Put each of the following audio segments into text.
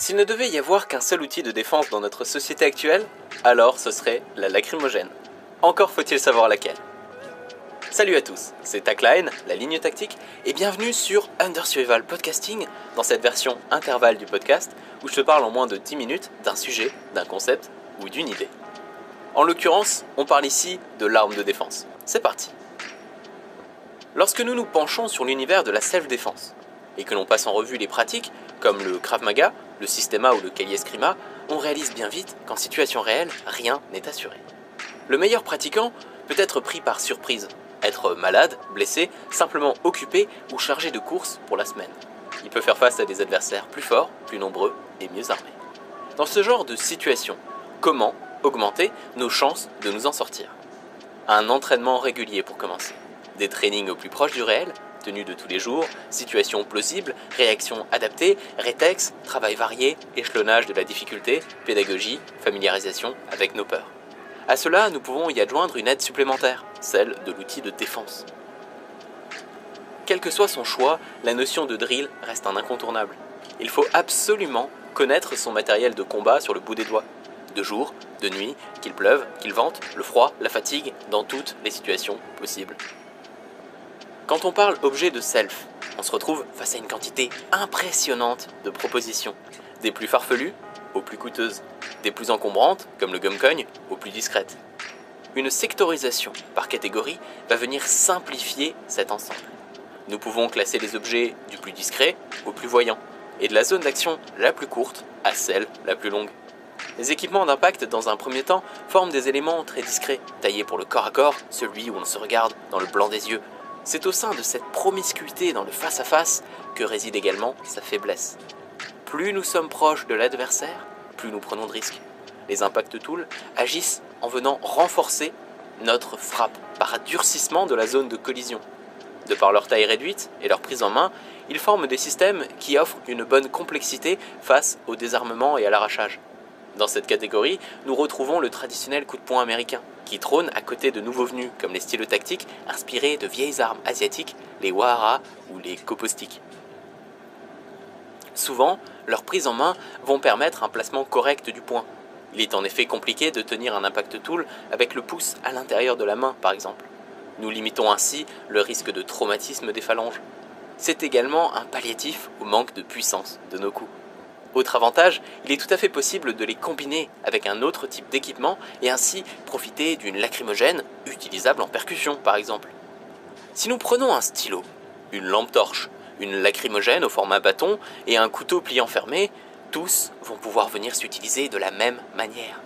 S'il ne devait y avoir qu'un seul outil de défense dans notre société actuelle, alors ce serait la lacrymogène. Encore faut-il savoir laquelle. Salut à tous, c'est Tacline, la ligne tactique, et bienvenue sur Under Survival Podcasting, dans cette version intervalle du podcast, où je te parle en moins de 10 minutes d'un sujet, d'un concept ou d'une idée. En l'occurrence, on parle ici de l'arme de défense. C'est parti Lorsque nous nous penchons sur l'univers de la self-défense, et que l'on passe en revue les pratiques, comme le Krav Maga, le Systema ou le Kali Eskrima, on réalise bien vite qu'en situation réelle, rien n'est assuré. Le meilleur pratiquant peut être pris par surprise, être malade, blessé, simplement occupé ou chargé de courses pour la semaine. Il peut faire face à des adversaires plus forts, plus nombreux et mieux armés. Dans ce genre de situation, comment augmenter nos chances de nous en sortir? Un entraînement régulier pour commencer. Des trainings au plus proche du réel, tenue de tous les jours, situation plausible, réaction adaptée, rétex, travail varié, échelonnage de la difficulté, pédagogie, familiarisation avec nos peurs. À cela, nous pouvons y adjoindre une aide supplémentaire, celle de l'outil de défense. Quel que soit son choix, la notion de drill reste un incontournable. Il faut absolument connaître son matériel de combat sur le bout des doigts. De jour, de nuit, qu'il pleuve, qu'il vente, le froid, la fatigue, dans toutes les situations possibles. Quand on parle objet de self, on se retrouve face à une quantité impressionnante de propositions, des plus farfelues aux plus coûteuses, des plus encombrantes, comme le gumcogne, aux plus discrètes. Une sectorisation par catégorie va venir simplifier cet ensemble. Nous pouvons classer les objets du plus discret au plus voyant, et de la zone d'action la plus courte à celle la plus longue. Les équipements d'impact, dans un premier temps, forment des éléments très discrets, taillés pour le corps à corps, celui où on se regarde dans le blanc des yeux, c'est au sein de cette promiscuité dans le face-à-face que réside également sa faiblesse. Plus nous sommes proches de l'adversaire, plus nous prenons de risques. Les impact tools agissent en venant renforcer notre frappe par durcissement de la zone de collision. De par leur taille réduite et leur prise en main, ils forment des systèmes qui offrent une bonne complexité face au désarmement et à l'arrachage. Dans cette catégorie, nous retrouvons le traditionnel coup de poing américain, qui trône à côté de nouveaux venus comme les stylos tactiques inspirés de vieilles armes asiatiques, les wahara ou les kopostiks. Souvent, leurs prises en main vont permettre un placement correct du poing. Il est en effet compliqué de tenir un impact tool avec le pouce à l'intérieur de la main, par exemple. Nous limitons ainsi le risque de traumatisme des phalanges. C'est également un palliatif au manque de puissance de nos coups. Autre avantage, il est tout à fait possible de les combiner avec un autre type d'équipement et ainsi profiter d'une lacrymogène utilisable en percussion par exemple. Si nous prenons un stylo, une lampe torche, une lacrymogène au format bâton et un couteau pliant fermé, tous vont pouvoir venir s'utiliser de la même manière.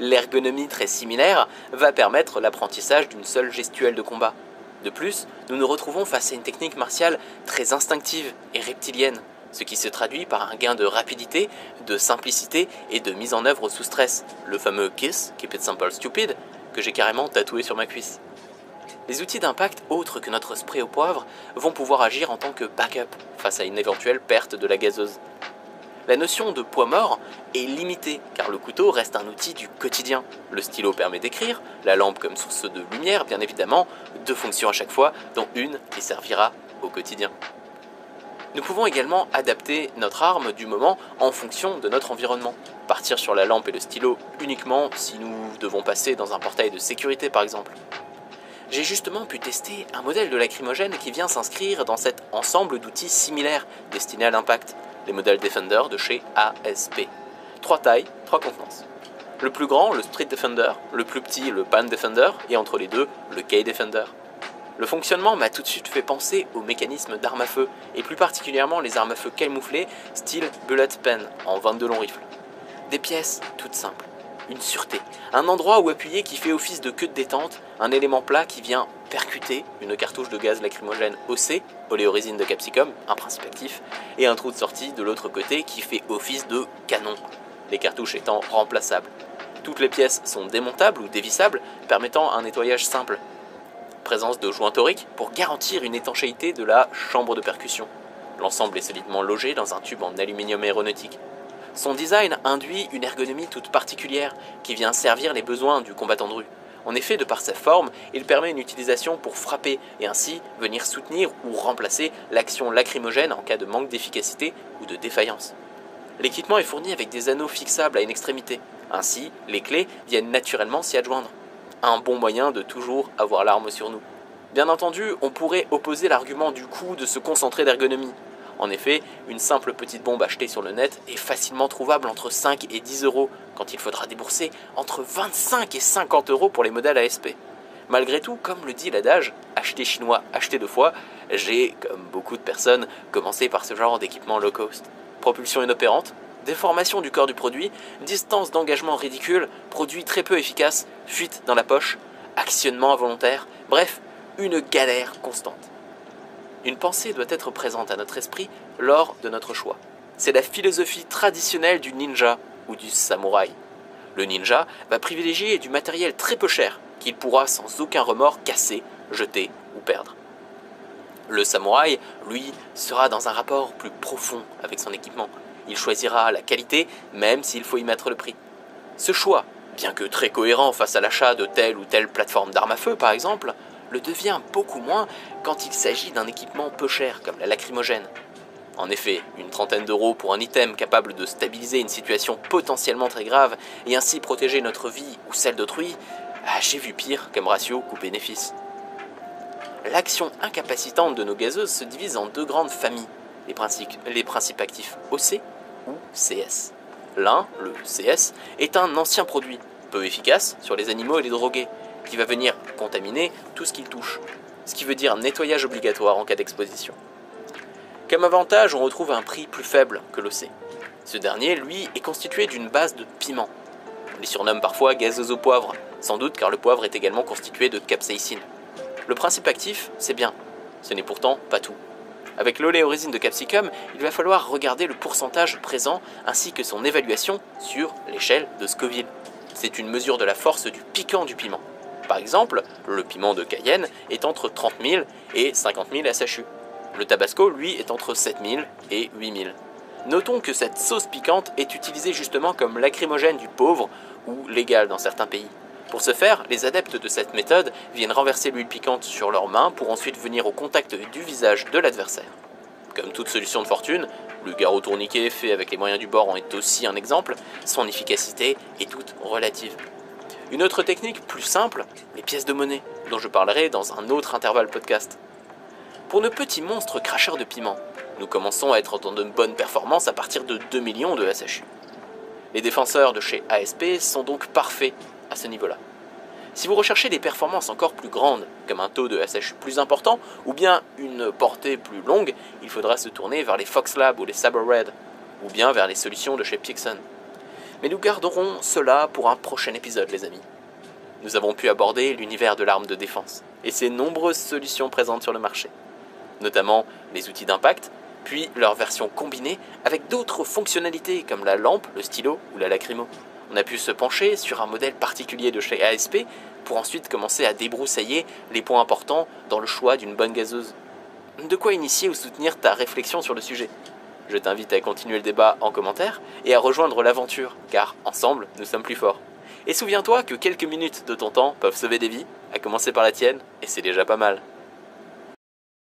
L'ergonomie très similaire va permettre l'apprentissage d'une seule gestuelle de combat. De plus, nous nous retrouvons face à une technique martiale très instinctive et reptilienne, ce qui se traduit par un gain de rapidité, de simplicité et de mise en œuvre sous stress, le fameux KISS, Keep It Simple Stupid, que j'ai carrément tatoué sur ma cuisse. Les outils d'impact autres que notre spray au poivre vont pouvoir agir en tant que backup face à une éventuelle perte de la gazeuse. La notion de poids mort est limitée car le couteau reste un outil du quotidien. Le stylo permet d'écrire, la lampe comme source de lumière bien évidemment, deux fonctions à chaque fois, dont une qui servira au quotidien. Nous pouvons également adapter notre arme du moment en fonction de notre environnement. Partir sur la lampe et le stylo uniquement si nous devons passer dans un portail de sécurité par exemple. J'ai justement pu tester un modèle de lacrymogène qui vient s'inscrire dans cet ensemble d'outils similaires destinés à l'impact, les modèles Defender de chez ASP. Trois tailles, trois contenances. Le plus grand, le Street Defender, le plus petit, le Pan Defender, et entre les deux, le K Defender. Le fonctionnement m'a tout de suite fait penser aux mécanismes d'armes à feu, et plus particulièrement les armes à feu camouflées, style bullet pen en 22 longs rifles. Des pièces toutes simples, une sûreté, un endroit où appuyer qui fait office de queue de détente, un élément plat qui vient percuter une cartouche de gaz lacrymogène OC, oléorésine de capsicum, un principe actif, et un trou de sortie de l'autre côté qui fait office de canon, les cartouches étant remplaçables. Toutes les pièces sont démontables ou dévissables, permettant un nettoyage simple, présence de joints toriques pour garantir une étanchéité de la chambre de percussion. L'ensemble est solidement logé dans un tube en aluminium aéronautique. Son design induit une ergonomie toute particulière qui vient servir les besoins du combattant de rue. En effet, de par sa forme, il permet une utilisation pour frapper et ainsi venir soutenir ou remplacer l'action lacrymogène en cas de manque d'efficacité ou de défaillance. L'équipement est fourni avec des anneaux fixables à une extrémité. Ainsi, les clés viennent naturellement s'y adjoindre. Un bon moyen de toujours avoir l'arme sur nous. Bien entendu, on pourrait opposer l'argument du coût de se concentrer d'ergonomie. En effet, une simple petite bombe achetée sur le net est facilement trouvable entre 5 et 10 euros, quand il faudra débourser entre 25 et 50 euros pour les modèles ASP. Malgré tout, comme le dit l'adage, acheter chinois, acheter deux fois, j'ai, comme beaucoup de personnes, commencé par ce genre d'équipement low cost. Propulsion inopérante, déformation du corps du produit, distance d'engagement ridicule, produit très peu efficace, fuite dans la poche, actionnement involontaire, bref, une galère constante. Une pensée doit être présente à notre esprit lors de notre choix. C'est la philosophie traditionnelle du ninja ou du samouraï. Le ninja va privilégier du matériel très peu cher qu'il pourra sans aucun remords casser, jeter ou perdre. Le samouraï, lui, sera dans un rapport plus profond avec son équipement. Il choisira la qualité même s'il faut y mettre le prix. Ce choix, bien que très cohérent face à l'achat de telle ou telle plateforme d'armes à feu par exemple, le devient beaucoup moins quand il s'agit d'un équipement peu cher comme la lacrymogène. En effet, une trentaine d'euros pour un item capable de stabiliser une situation potentiellement très grave et ainsi protéger notre vie ou celle d'autrui, ah, j'ai vu pire comme ratio coût-bénéfice. L'action incapacitante de nos gazeuses se divise en deux grandes familles, les principes, actifs OC CS. L'un, le CS, est un ancien produit, peu efficace sur les animaux et les drogués, qui va venir contaminer tout ce qu'il touche, ce qui veut dire nettoyage obligatoire en cas d'exposition. Comme avantage, on retrouve un prix plus faible que l'OC. Ce dernier, lui, est constitué d'une base de piment. On les surnomme parfois gazeuses au poivre, sans doute car le poivre est également constitué de capsaïcine. Le principe actif, c'est bien, ce n'est pourtant pas tout. Avec l'oléorésine de capsicum, il va falloir regarder le pourcentage présent ainsi que son évaluation sur l'échelle de Scoville. C'est une mesure de la force du piquant du piment. Par exemple, le piment de Cayenne est entre 30 000 et 50 000 SHU. Le tabasco, lui, est entre 7 000 et 8 000. Notons que cette sauce piquante est utilisée justement comme lacrymogène du pauvre ou légal dans certains pays. Pour ce faire, les adeptes de cette méthode viennent renverser l'huile piquante sur leurs mains pour ensuite venir au contact du visage de l'adversaire. Comme toute solution de fortune, le garrot tourniquet fait avec les moyens du bord en est aussi un exemple, son efficacité est toute relative. Une autre technique plus simple, les pièces de monnaie, dont je parlerai dans un autre intervalle podcast. Pour nos petits monstres cracheurs de piment, nous commençons à être dans de bonnes performances à partir de 2 millions de SHU. Les défenseurs de chez ASP sont donc parfaits à ce niveau-là. Si vous recherchez des performances encore plus grandes, comme un taux de SHU plus important, ou bien une portée plus longue, il faudra se tourner vers les Fox Lab ou les Saber Red, ou bien vers les solutions de chez Pixon. Mais nous garderons cela pour un prochain épisode, les amis. Nous avons pu aborder l'univers de l'arme de défense et ses nombreuses solutions présentes sur le marché, notamment les outils d'impact, puis leur version combinée avec d'autres fonctionnalités comme la lampe, le stylo ou la lacrymo. On a pu se pencher sur un modèle particulier de chez ASP pour ensuite commencer à débroussailler les points importants dans le choix d'une bonne gazeuse. De quoi initier ou soutenir ta réflexion sur le sujet? Je t'invite à continuer le débat en commentaire et à rejoindre l'aventure, car ensemble, nous sommes plus forts. Et souviens-toi que quelques minutes de ton temps peuvent sauver des vies, à commencer par la tienne, et c'est déjà pas mal.